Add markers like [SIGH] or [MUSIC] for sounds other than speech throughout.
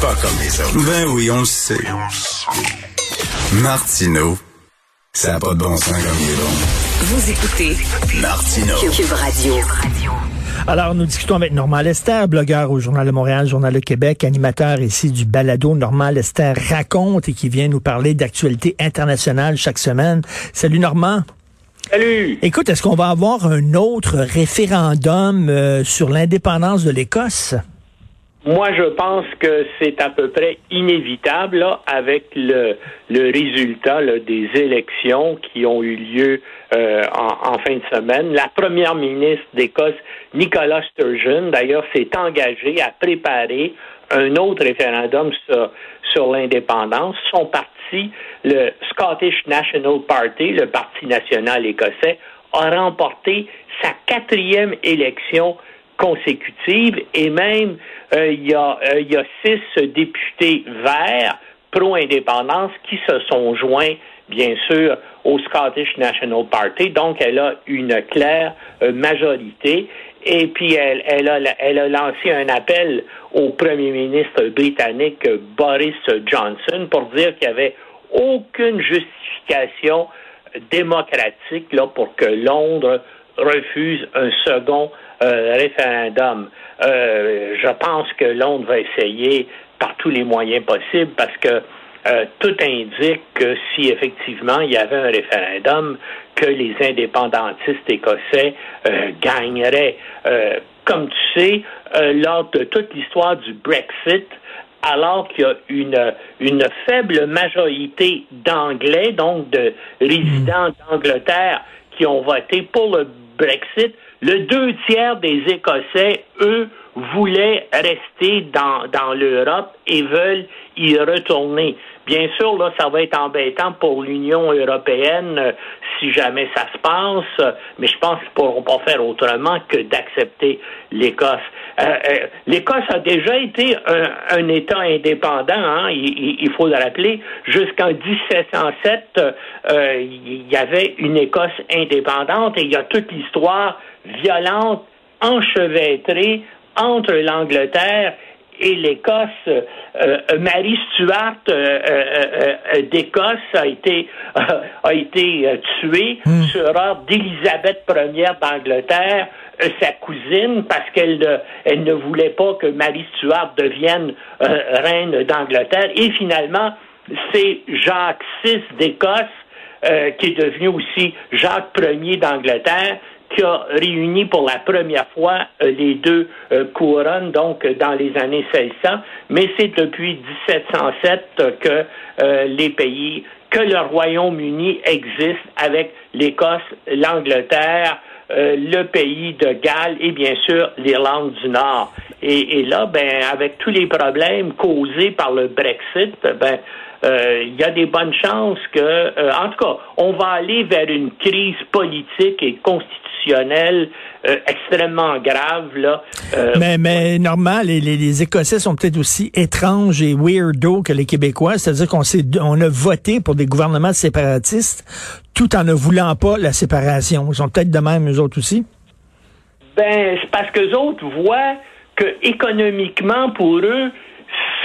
Pas comme les autres. Ben oui, on le sait. Martineau, ça n'a pas de bon sens comme il est bon. Vous écoutez Martineau. Cube Radio. Alors, nous discutons avec Normand Lester, blogueur au Journal de Montréal, Journal de Québec, animateur ici du balado Normand Lester raconte et qui vient nous parler d'actualité internationale chaque semaine. Salut Normand. Salut. Écoute, est-ce qu'on va avoir un autre référendum euh, sur l'indépendance de l'Écosse? Moi, je pense que c'est à peu près inévitable là, avec le, le résultat là, des élections qui ont eu lieu euh, en, en, fin de semaine. La première ministre d'Écosse, Nicola Sturgeon, d'ailleurs, s'est engagée à préparer un autre référendum sur, sur l'indépendance. Son parti, le Scottish National Party, le Parti national écossais, a remporté sa quatrième élection consécutive et même euh, il, y a, euh, il y a six députés verts pro-indépendance qui se sont joints, bien sûr, au Scottish National Party. Donc, elle a une claire euh, majorité. Et puis, elle, elle, a, elle a lancé un appel au premier ministre britannique Boris Johnson pour dire qu'il n'y avait aucune justification démocratique là, pour que Londres refuse un second euh, référendum. Euh, je pense que Londres va essayer par tous les moyens possibles parce que euh, tout indique que si effectivement il y avait un référendum, que les indépendantistes écossais gagneraient. Comme tu sais, lors de toute l'histoire du Brexit, alors qu'il y a une faible majorité d'Anglais, donc de résidents d'Angleterre, qui ont voté pour le Brexit, le deux tiers des Écossais, eux, voulaient rester dans, l'Europe et veulent y retourner. Bien sûr, là, ça va être embêtant pour l'Union européenne euh, si jamais ça se passe, mais je pense qu'ils ne pourront pas faire autrement que d'accepter l'Écosse. Euh, euh, L'Écosse a déjà été un, État indépendant, hein, il, faut le rappeler. Jusqu'en 1707, il y avait une Écosse indépendante et il y a toute l'histoire violente, enchevêtrée entre l'Angleterre et l'Écosse. Euh, euh, Marie Stuart euh, d'Écosse a été [LAUGHS] a été tuée hmm. sur ordre d'Élisabeth Ier d'Angleterre, sa cousine, parce qu'elle elle ne voulait pas que Marie Stuart devienne reine d'Angleterre. Et finalement, c'est Jacques VI d'Écosse qui est devenu aussi Jacques Ier d'Angleterre, qui a réuni pour la première fois euh, les deux euh, couronnes, donc dans les années 1600, mais c'est depuis 1707 que euh, les pays, que le Royaume-Uni existe avec l'Écosse, l'Angleterre, le pays de Galles et bien sûr l'Irlande du Nord. Et, et, là, ben, avec tous les problèmes causés par le Brexit, ben, il y a des bonnes chances que, en tout cas, on va aller vers une crise politique et constitutionnelle euh, extrêmement grave. Là, euh, mais, mais normal, les, les, Écossais sont peut-être aussi étranges et weirdo que les Québécois, c'est-à-dire qu'on on a voté pour des gouvernements séparatistes tout en ne voulant pas la séparation. Ils sont peut-être de même, eux autres aussi? Ben, c'est parce que les autres voient que économiquement, pour eux,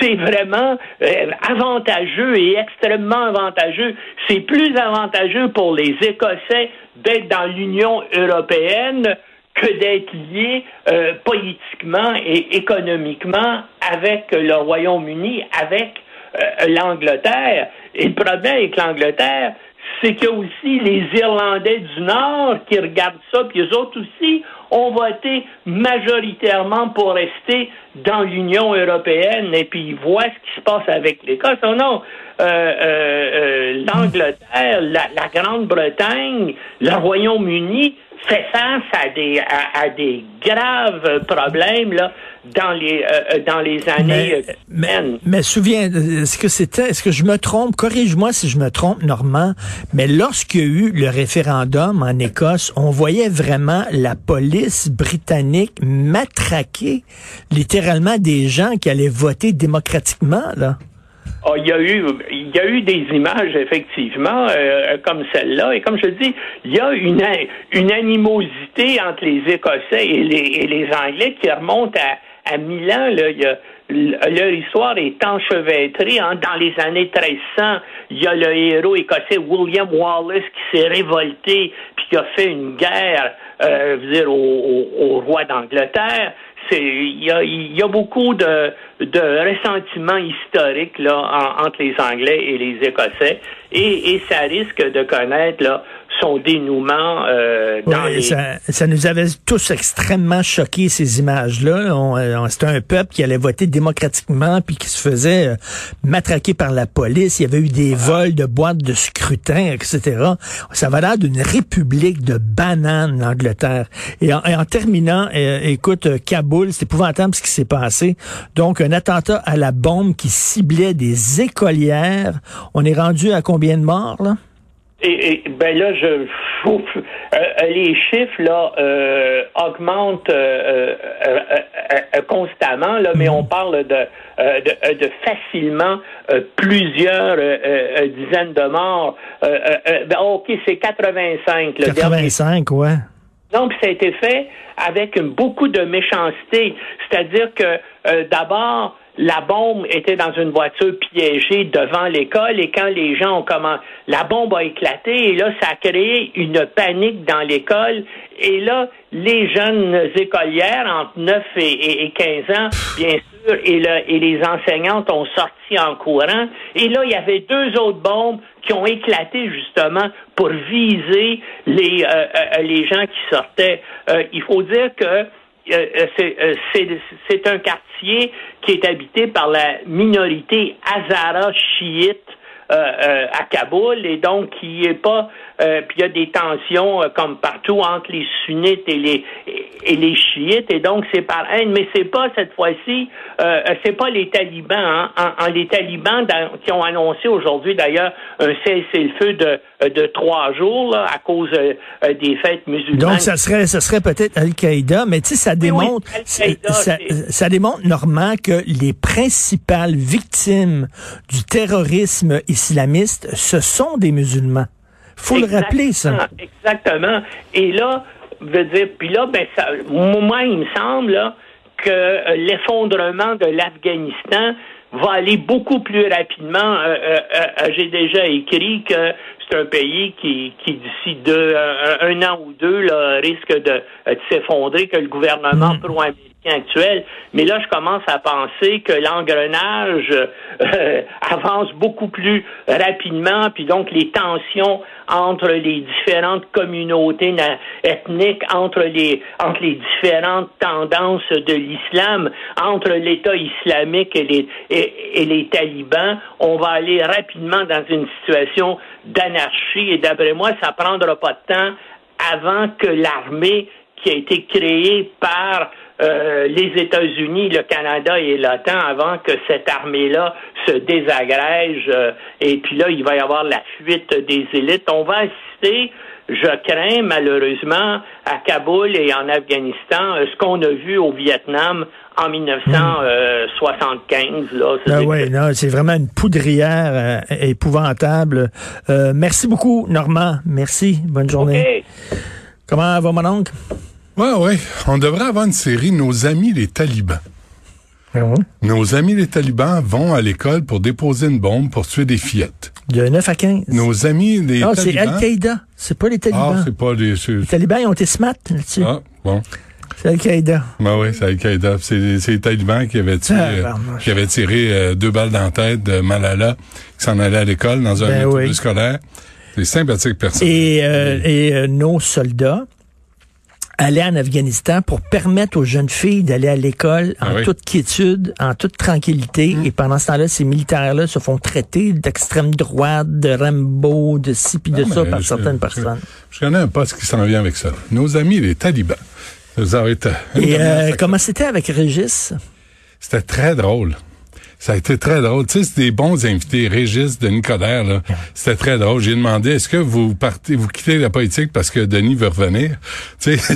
c'est vraiment euh, avantageux et extrêmement avantageux. C'est plus avantageux pour les Écossais d'être dans l'Union européenne que d'être liés euh, politiquement et économiquement avec le Royaume-Uni, avec euh, l'Angleterre. Et le problème avec l'Angleterre, c'est qu'il y a aussi les Irlandais du Nord qui regardent ça, puis eux autres aussi ont voté majoritairement pour rester dans l'Union européenne, et puis ils voient ce qui se passe avec l'Écosse. Oh non, euh, euh, euh, l'Angleterre, la, la Grande-Bretagne, le Royaume-Uni fait face à des, à, des graves problèmes là, dans, les, euh, dans les années mais, mais, mais, souviens, est-ce que c'était, est-ce que je me trompe, corrige-moi si je me trompe, Normand, mais lorsqu'il y a eu le référendum en Écosse, on voyait vraiment la police britannique matraquer littéralement des gens qui allaient voter démocratiquement, là. Oh, il y a eu, il y a eu des images effectivement euh, comme celle-là, et comme je dis, il y a une une animosité entre les Écossais et les, et les Anglais qui remonte à à Milan. Là, il y a leur histoire est enchevêtrée. Hein. Dans les années 1300, il y a le héros écossais William Wallace qui s'est révolté puis qui a fait une guerre, euh, dire, au, au roi d'Angleterre il y a, beaucoup de, de ressentiments historiques là, entre les Anglais et les Écossais, et, et ça risque de connaître là, son dénouement euh, dans les... ça, ça, nous avait tous extrêmement choqués ces images-là. On, C'était un peuple qui allait voter démocratiquement puis qui se faisait euh, matraquer par la police. Il y avait eu des vols de boîtes de scrutin, etc. Ça va l'air d'une république de bananes, l'Angleterre. Et en, en terminant, euh, écoute, Kaboul, c'est épouvantable ce qui s'est passé. Donc, un attentat à la bombe qui ciblait des écolières. On est rendu à combien de morts, là? Et, ben là, je euh, les chiffres là euh, augmentent euh, constamment là, mais on parle de de, facilement plusieurs dizaines de morts. Ben, ok, c'est 85. Le 85, ouais. Donc, ça a été fait avec beaucoup de méchanceté. C'est-à-dire que d'abord, la bombe était dans une voiture piégée devant l'école et quand les gens ont commencé, la bombe a éclaté et là, ça a créé une panique dans l'école et là, les jeunes écolières entre 9 et, 15 ans, bien sûr, et, et les enseignantes ont sorti en courant et là, il y avait deux autres bombes qui ont éclaté justement pour viser les, euh, euh, les gens qui sortaient. Euh, il faut dire que euh, euh, c'est un quartier qui est habité par la minorité hazara chiite euh, à Kaboul et donc qui est pas euh, puis il y a des tensions euh, comme partout entre les sunnites et les et les chiites et donc c'est par haine mais c'est pas cette fois-ci euh, c'est pas les talibans hein. en, les talibans qui ont annoncé aujourd'hui d'ailleurs un cessez-le-feu de de trois jours à cause des fêtes musulmanes. Donc ça serait ça serait peut-être Al-Qaïda mais tu sais ça démontre ça, ça, démontre Normand que les principales victimes du terrorisme islamiste ce sont des musulmans faut le rappeler, ça. Exactement. Et là, veut dire, puis là, ben, ça, moi, il me semble que euh, l'effondrement de l'Afghanistan va aller beaucoup plus rapidement. Euh, euh, J'ai déjà écrit que c'est un pays qui, qui d'ici deux, un, an ou deux, là, risque de, s'effondrer, que le gouvernement mm. pro-américain actuel. Mais là, je commence à penser que l'engrenage euh, [LAUGHS] avance beaucoup plus rapidement, puis donc les tensions entre les différentes communautés ethniques, entre les entre les différentes tendances de l'islam, entre l'État islamique et les et, les talibans, on va aller rapidement dans une situation d'anarchie et d'après moi, ça prendra pas de temps avant que l'armée qui a été créée par euh, les États-Unis, le Canada et l'OTAN avant que cette armée-là se désagrège. Euh, et puis là, il va y avoir la fuite des élites. On va assister, je crains malheureusement, à Kaboul et en Afghanistan, euh, ce qu'on a vu au Vietnam en 1975. Là, ah ouais, non, c'est vraiment une poudrière épouvantable. merci beaucoup, Normand. Merci. Bonne journée. Comment va mon oncle? Oui, oui. On devrait avoir une série Nos amis les talibans. Ah Nos amis les talibans vont à l'école pour déposer une bombe pour tuer des fillettes. De 9 à 15. Nos amis les talibans... Ah, c'est Al-Qaïda. C'est pas les talibans. Ah, c'est pas les... Les talibans, ils ont été smart là-dessus. Ah, bon. C'est Al-Qaïda. Ben oui, c'est Al-Qaïda. C'est les talibans qui avaient tiré, ah, qui avaient tiré euh, deux balles dans la tête de Malala, qui s'en allait à l'école dans un ben autobus scolaire. C'est sympathique personne. Et, euh, et euh, nos soldats, aller en Afghanistan pour permettre aux jeunes filles d'aller à l'école en ah toute quiétude, en toute tranquillité. Mm. Et pendant ce temps-là, ces militaires-là se font traiter d'extrême droite, de Rambo, de ci puis de ah, ça par certaines personnes. Je, connais un poste qui s'en vient avec ça. Nos amis, les talibans. Ça Et euh, comment c'était avec Régis? C'était très drôle. Ça a été très drôle. Tu sais, c'est des bons invités. Régis, Denis Coderre, là. C'était très drôle. J'ai demandé, est-ce que vous partez, vous quittez la politique parce que Denis veut revenir? [LAUGHS] Tu sais,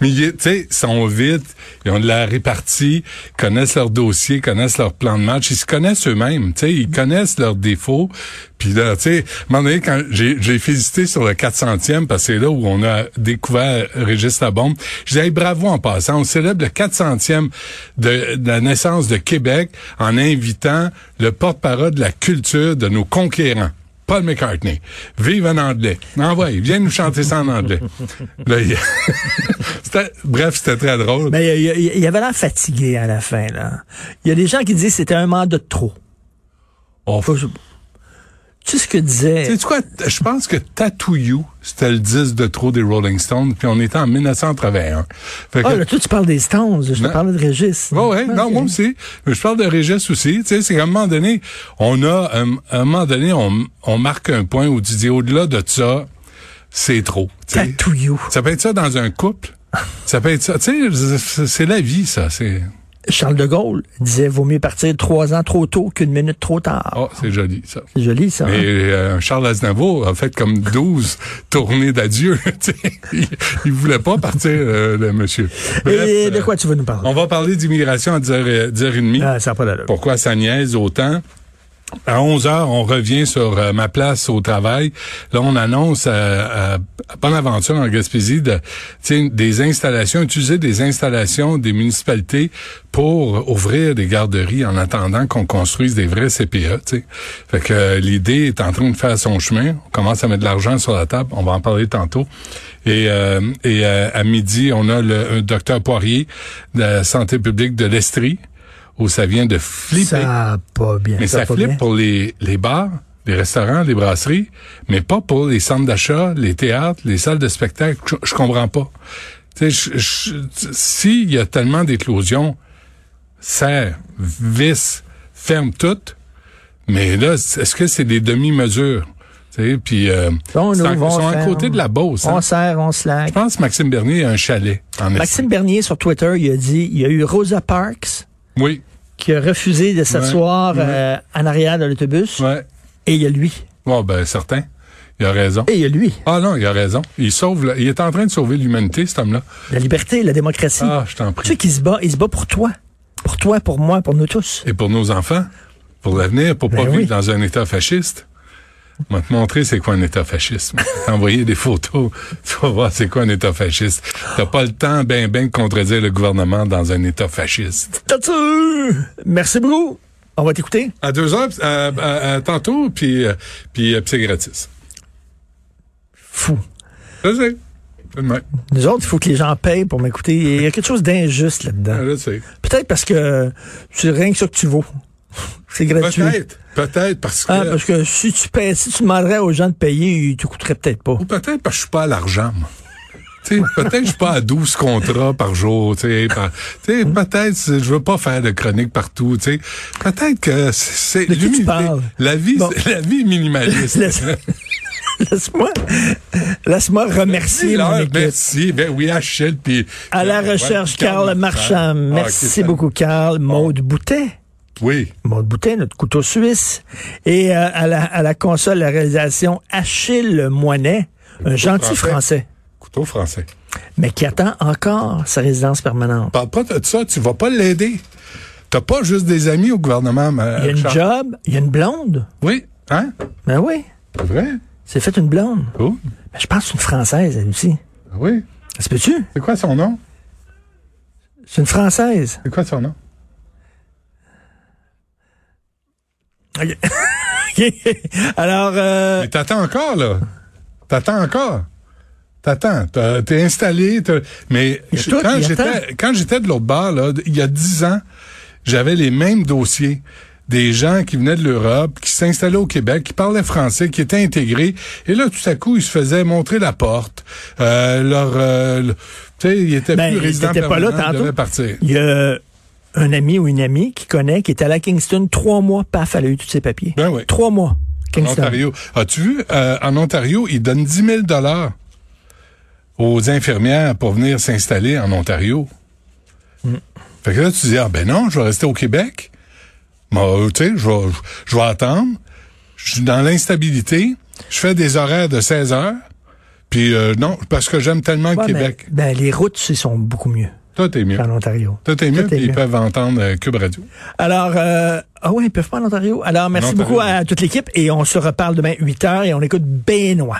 mais tu sais, ils sont vite, ils ont de la répartie, connaissent leurs dossiers, connaissent leur plan de match. Ils se connaissent eux-mêmes. Tu sais, ils connaissent leurs défauts. Puis là, tu sais, à un moment donné, quand j'ai, j'ai félicité sur le 400e, parce que c'est là où on a découvert Régis Labombe, je disais, hey, bravo en passant, on célèbre le 400e de, de la naissance de Québec en invitant le porte-parole de la culture de nos conquérants. Paul McCartney. Vive en anglais. Envoie, viens nous chanter ça en anglais. Là, il- [LAUGHS] C'était- bref, c'était très drôle. Mais il, il avait l'air fatigué à la fin. là. Il y a des gens qui disent que c'était un mandat de trop. Oh, Faut que je- Tu sais ce que disait... Tu sais quoi? Je pense que Tattoo You, c'était le 10 de trop des Rolling Stones, puis on était en 1981. Fait que, Ah, là, toi, tu parles des Stones. Je te parlais de Régis. Ouais, ouais, non, moi aussi. Mais je parle de Régis aussi. Tu sais, c'est qu'à un moment donné, on a, euh, à un moment donné, on, on marque un point où tu dis, au-delà de ça, c'est trop. tu sais. Tattoo you. Ça peut être ça dans un couple. Ça peut être ça. Tu sais, c'est la vie, ça. C'est, Charles de Gaulle disait vaut mieux partir trois ans trop tôt qu'une minute trop tard. oh, c'est joli, ça. C'est joli, ça. Mais hein? euh, Charles Aznavour a fait comme 12 [LAUGHS] tournées d'adieu. [LAUGHS] il, il voulait pas partir, euh, le monsieur. Bref, Et de euh, quoi tu veux nous parler? on va parler d'immigration à 10h, 10h30. Ah, ça n'a pas. Pourquoi ça niaise autant? À 11 heures, on revient sur euh, ma place au travail. Là, on annonce à, à, à Bonaventure, en Gaspésie, de, des installations, utiliser des installations des municipalités pour ouvrir des garderies en attendant qu'on construise des vrais CPE. tu sais. Fait que euh, l'idée est en train de faire son chemin. On commence à mettre de l'argent sur la table. On va en parler tantôt. Et, euh, et euh, à midi, on a le docteur Poirier de la santé publique de l'Estrie où ça vient de flipper. Ça a pas bien. Mais ça flippe bien. pour les, les bars, les restaurants, les brasseries, mais pas pour les centres d'achat, les théâtres, les salles de spectacle. Je, je comprends pas. S'il y a tellement d'éclosions, serre, vis, ferme toutes, mais là, est-ce que c'est des demi-mesures? Puis euh, On c'est en- ouvre, on sont à côté de la Beauce. hein. On serre, on slack. Je pense que Maxime Bernier a un chalet en Maxime Bernier, sur Twitter, il a dit, il y a eu Rosa Parks. Oui, qui a refusé de s'asseoir Ouais. euh, en arrière de l'autobus. ouais. Et il y a lui. Bon, ben, certain. Il a raison. Et il y a lui. Ah non, il a raison. Il sauve, la- il est en train de sauver l'humanité, cet homme-là. La liberté, la démocratie. Ah, je t'en Tu sais prie. qu'il se bat, il se bat pour toi. Pour toi, pour moi, pour nous tous. Et pour nos enfants, pour l'avenir, pour pas Ben vivre oui. dans un État fasciste. [LAUGHS] On va te montrer c'est quoi un État fasciste. T'envoyer [LAUGHS] des photos, tu vas voir c'est quoi un État fasciste. T'as pas le temps ben ben de contredire le gouvernement dans un État fasciste. Merci beaucoup. On va t'écouter. À deux heures, euh, tantôt, puis euh, puis euh, puis c'est gratis. Fou. Je sais. Nous autres, il faut que les gens payent pour m'écouter. Il y a quelque chose d'injuste là-dedans. Je sais. Peut-être parce que c'est rien que ça que tu vaux. [LAUGHS] C'est gratuit. Peut-être. Peut-être parce que. Ah, parce que si tu payes, si tu demanderais aux gens de payer, ils te coûteraient peut-être pas. Ou peut-être parce que je suis pas à l'argent. [LAUGHS] Tu peut-être que je suis pas à 12 contrats par jour, tu par- tu sais, peut-être je veux pas faire de chronique partout, tu. Peut-être que c'est De qui tu l'humilité. parles? La vie, Bon. la vie minimaliste. [LAUGHS] Laisse- Laisse-moi, laisse-moi remercier Là, mon équipe. Merci. Ben oui, Achille, puis À la recherche, Carl Marchand. Ah, Merci beaucoup, Carl. Maude Boutet. Oui. Maude Boutet, notre couteau suisse. Et euh, à, la, à la console, la réalisation, Achille Moinet, un gentil français. français, Couteau français. mais qui attend encore sa résidence permanente. Parle pas de ça, tu vas pas l'aider. T'as pas juste des amis au gouvernement, Il y a une Charles. job, il y a une blonde. Oui. Hein? Ben oui, C'est vrai? c'est fait une blonde. Cool. Ben, je pense que c'est une française, elle aussi. Oui. Ça se peut-tu? C'est quoi son nom? C'est une française. C'est quoi son nom? [LAUGHS] Alors, euh, Mais t'attends encore, là. T'attends encore. T'attends. T'es installé. Mais je- quand j'étais quand j'étais de l'autre bord, là, il y a dix ans, j'avais les mêmes dossiers. Des gens qui venaient de l'Europe, qui s'installaient au Québec, qui parlaient français, qui étaient intégrés. Et là, tout à coup, ils se faisaient montrer la porte. Euh, leur, euh, le- tu sais, ils étaient Ben, plus résidents permanents, ils devaient partir. il y a un ami ou une amie qui connaît, qui est allé à Kingston trois mois, paf, elle a eu tous ses papiers. Ben oui. Trois mois. En Kingston. Ontario. As-tu vu, euh, en Ontario, ils donnent 10 000 dollars aux infirmières pour venir s'installer en Ontario. Mm. Fait que là, tu dis, ah ben non, je vais rester au Québec. Bon, tu sais, je vais, je vais attendre. Je suis dans l'instabilité. Je fais des horaires de 16 heures. Puis euh, non, parce que j'aime tellement le mais, Québec. ben, les routes, ils sont beaucoup mieux. Tout est mieux. En Ontario. Tout est mieux, puis ils peuvent entendre euh, Cube Radio. Alors, euh, ah ouais, ils peuvent pas en Ontario. Alors, merci En Ontario. beaucoup à toute l'équipe et on se reparle demain 8 heures et on écoute Benoît.